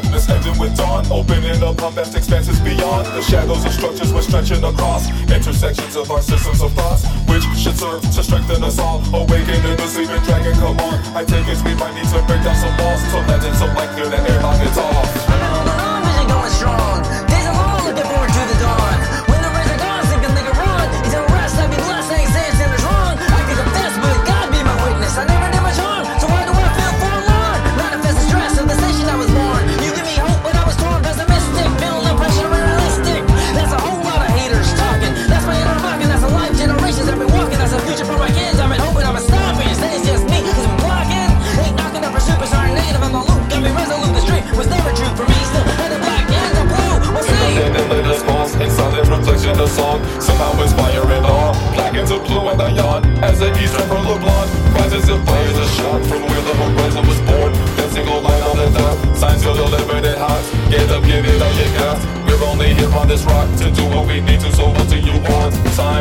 darkness ending with dawn, opening up our vast expanses beyond. The shadows of structures we're stretching across. Intersections of our systems of thoughts, which should serve to strengthen us all. Awaken and the sleeping dragon, come on. I take song. Somehow and all. Black into blue and beyond. As the eastern from blood rises and fires a shot from where the horizon was born. That single line on the dot. Signs you're delivered and. Get up, give it all you got. We're only here on this rock to do what we need to. So what do you want? Time